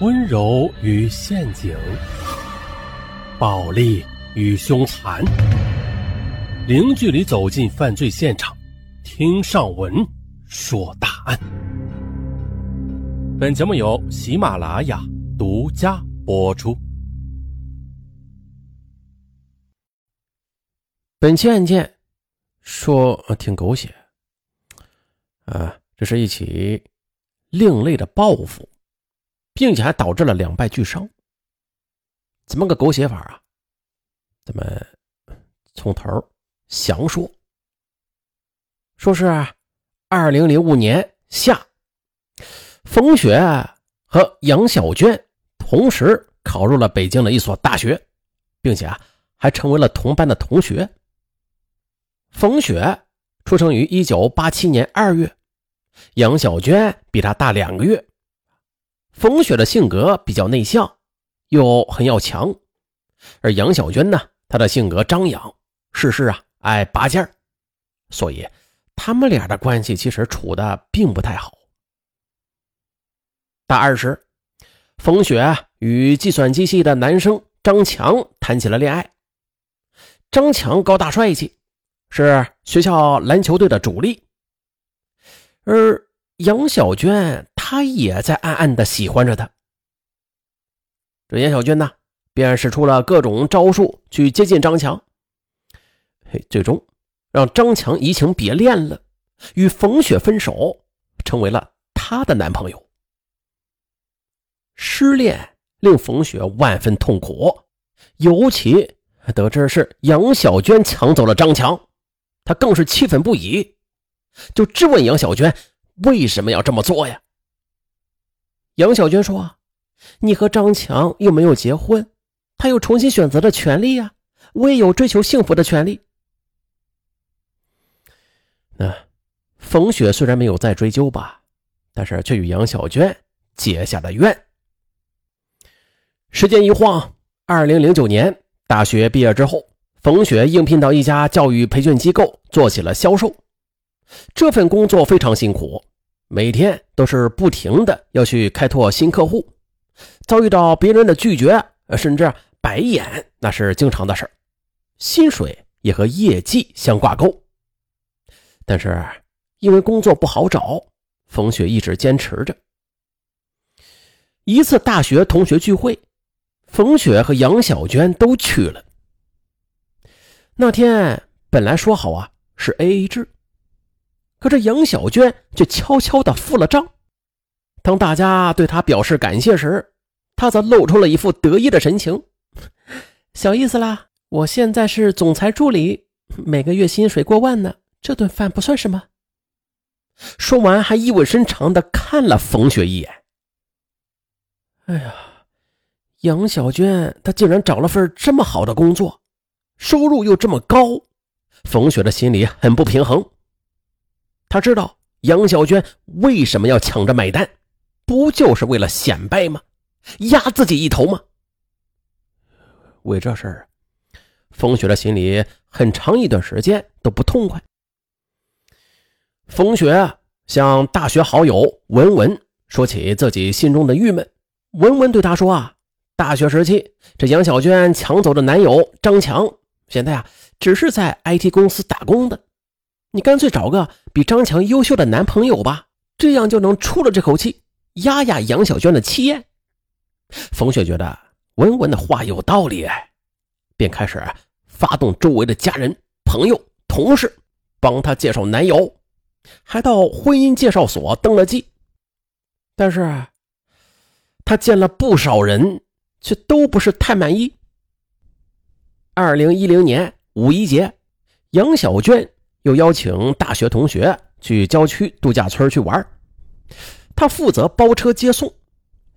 温柔与陷阱，暴力与凶残，零距离走进犯罪现场，听上文说大案。本节目由喜马拉雅独家播出。本期案件说挺狗血，啊，这是一起另类的报复。并且还导致了两败俱伤。怎么个狗血法啊？咱们从头详说。说是二零零五年夏，冯雪和杨小娟同时考入了北京的一所大学，并且啊还成为了同班的同学。冯雪出生于一九八七年二月，杨小娟比她大两个月。冯雪的性格比较内向，又很要强，而杨小娟呢，她的性格张扬，事事啊爱拔尖儿，所以他们俩的关系其实处的并不太好。大二时，冯雪与计算机系的男生张强谈起了恋爱。张强高大帅气，是学校篮球队的主力，而杨小娟。他也在暗暗的喜欢着她。这严小娟呢，便使出了各种招数去接近张强，嘿，最终让张强移情别恋了，与冯雪分手，成为了他的男朋友。失恋令冯雪万分痛苦，尤其得知是杨小娟抢走了张强，她更是气愤不已，就质问杨小娟为什么要这么做呀？杨小娟说：“你和张强又没有结婚，他有重新选择的权利呀，我也有追求幸福的权利。”那冯雪虽然没有再追究吧，但是却与杨小娟结下了怨。时间一晃，二零零九年大学毕业之后，冯雪应聘到一家教育培训机构做起了销售，这份工作非常辛苦。每天都是不停的要去开拓新客户，遭遇到别人的拒绝，甚至白眼，那是经常的事薪水也和业绩相挂钩。但是因为工作不好找，冯雪一直坚持着。一次大学同学聚会，冯雪和杨小娟都去了。那天本来说好啊是 A A 制。可这杨小娟却悄悄地付了账。当大家对她表示感谢时，她则露出了一副得意的神情：“小意思啦，我现在是总裁助理，每个月薪水过万呢，这顿饭不算什么。”说完，还意味深长地看了冯雪一眼。哎呀，杨小娟她竟然找了份这么好的工作，收入又这么高，冯雪的心里很不平衡。他知道杨小娟为什么要抢着买单，不就是为了显摆吗？压自己一头吗？为这事儿，冯雪的心里很长一段时间都不痛快。冯雪向大学好友文文说起自己心中的郁闷，文文对他说：“啊，大学时期这杨小娟抢走的男友张强，现在啊只是在 IT 公司打工的。”你干脆找个比张强优秀的男朋友吧，这样就能出了这口气，压压杨小娟的气焰。冯雪觉得文文的话有道理，便开始发动周围的家人、朋友、同事帮她介绍男友，还到婚姻介绍所登了记。但是，她见了不少人，却都不是太满意。二零一零年五一节，杨小娟。又邀请大学同学去郊区度假村去玩，他负责包车接送，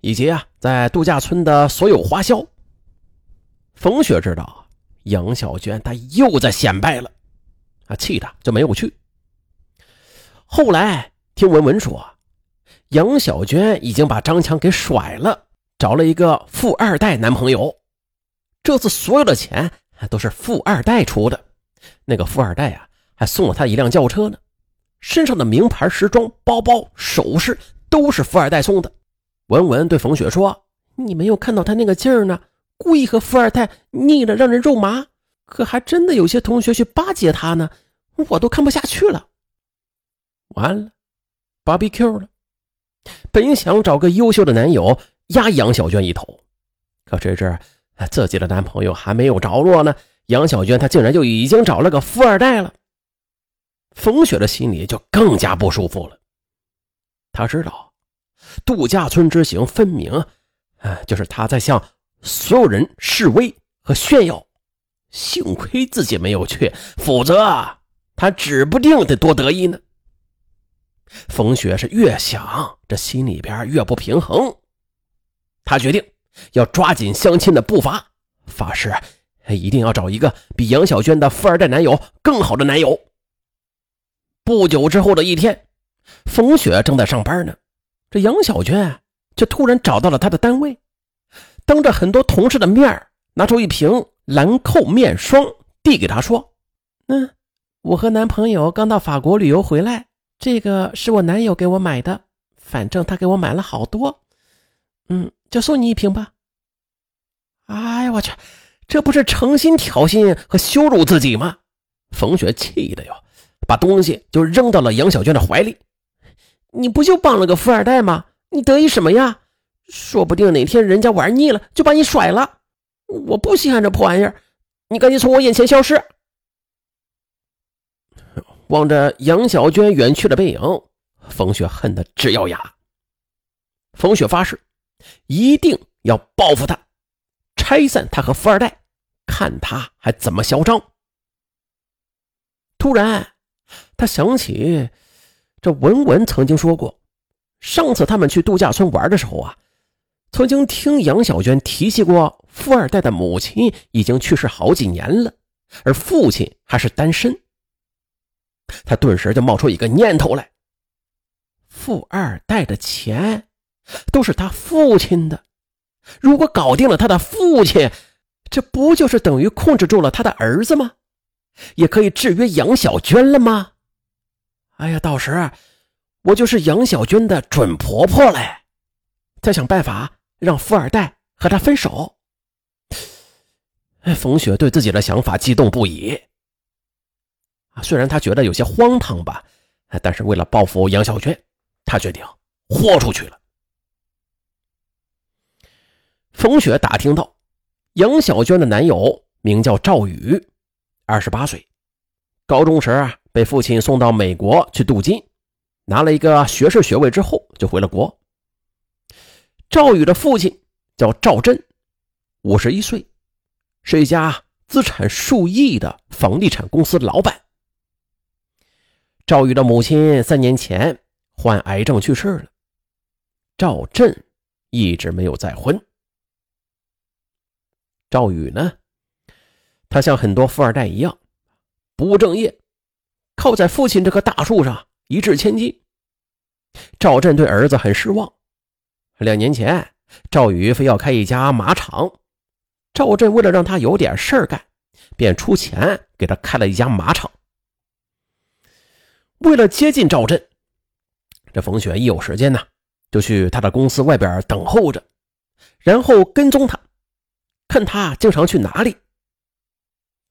以及啊在度假村的所有花销。冯雪知道杨小娟她又在显摆了，啊，气的就没有去。后来听文文说，杨小娟已经把张强给甩了，找了一个富二代男朋友。这次所有的钱都是富二代出的，那个富二代啊。还送了他一辆轿车呢，身上的名牌时装包包、首饰都是富二代送的。文文对冯雪说：“你没有看到他那个劲儿呢，故意和富二代腻了，让人肉麻。可还真的有些同学去巴结他呢，我都看不下去了。完了，BBQ 了。本想找个优秀的男友压杨小娟一头，可谁知自己的男朋友还没有着落呢，杨小娟她竟然就已经找了个富二代了。冯雪的心里就更加不舒服了。他知道，度假村之行分明，哎，就是他在向所有人示威和炫耀。幸亏自己没有去，否则他指不定得多得意呢。冯雪是越想，这心里边越不平衡。他决定要抓紧相亲的步伐，发誓一定要找一个比杨小娟的富二代男友更好的男友。不久之后的一天，冯雪正在上班呢，这杨小娟却突然找到了他的单位，当着很多同事的面拿出一瓶。兰蔻面霜递给他说：“嗯，我和男朋友刚到法国旅游回来，这个是我男友给我买的，反正他给我买了好多，嗯，就送你一瓶吧。”哎呀，我去，这不是诚心挑衅和羞辱自己吗？冯雪气的哟，把东西就扔到了杨小娟的怀里。你不就傍了个富二代吗？你得意什么呀？说不定哪天人家玩腻了，就把你甩了。我不稀罕这破玩意儿，你赶紧从我眼前消失！望着杨小娟远去的背影，冯雪恨得直咬牙。冯雪发誓，一定要报复他，拆散他和富二代，看他还怎么嚣张。突然，他想起这文文曾经说过，上次他们去度假村玩的时候啊。曾经听杨小娟提起过，富二代的母亲已经去世好几年了，而父亲还是单身。他顿时就冒出一个念头来：富二代的钱都是他父亲的，如果搞定了他的父亲，这不就是等于控制住了他的儿子吗？也可以制约杨小娟了吗？哎呀，到时我就是杨小娟的准婆婆嘞！再想办法。让富二代和她分手。哎，冯雪对自己的想法激动不已。啊，虽然他觉得有些荒唐吧，但是为了报复杨小娟，他决定豁出去了。冯雪打听到，杨小娟的男友名叫赵宇，二十八岁，高中时啊被父亲送到美国去镀金，拿了一个学士学位之后就回了国。赵宇的父亲叫赵振，五十一岁，是一家资产数亿的房地产公司老板。赵宇的母亲三年前患癌症去世了，赵振一直没有再婚。赵宇呢，他像很多富二代一样不务正业，靠在父亲这棵大树上一掷千金。赵振对儿子很失望。两年前，赵宇非要开一家马场，赵振为了让他有点事儿干，便出钱给他开了一家马场。为了接近赵振，这冯雪一有时间呢，就去他的公司外边等候着，然后跟踪他，看他经常去哪里。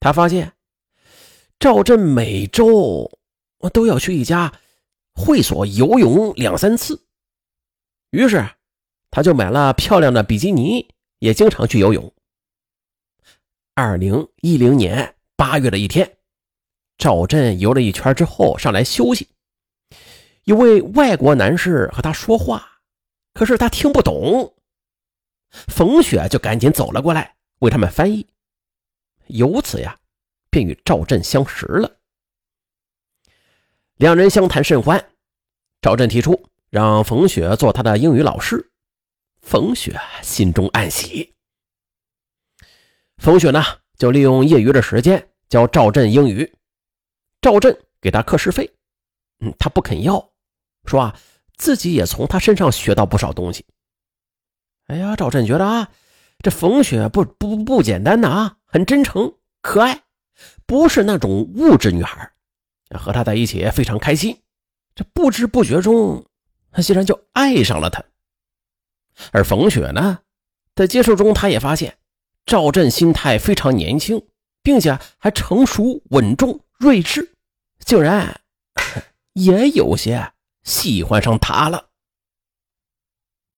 他发现赵振每周都要去一家会所游泳两三次，于是。他就买了漂亮的比基尼，也经常去游泳。二零一零年八月的一天，赵振游了一圈之后上来休息，一位外国男士和他说话，可是他听不懂。冯雪就赶紧走了过来为他们翻译，由此呀，便与赵振相识了。两人相谈甚欢，赵振提出让冯雪做他的英语老师。冯雪心中暗喜。冯雪呢，就利用业余的时间教赵振英语。赵振给他课时费，嗯，他不肯要，说啊，自己也从他身上学到不少东西。哎呀，赵振觉得啊，这冯雪不不不简单呐啊，很真诚可爱，不是那种物质女孩，和他在一起非常开心。这不知不觉中，他竟然就爱上了她。而冯雪呢，在接触中，他也发现赵振心态非常年轻，并且还成熟稳重、睿智，竟然 也有些喜欢上他了。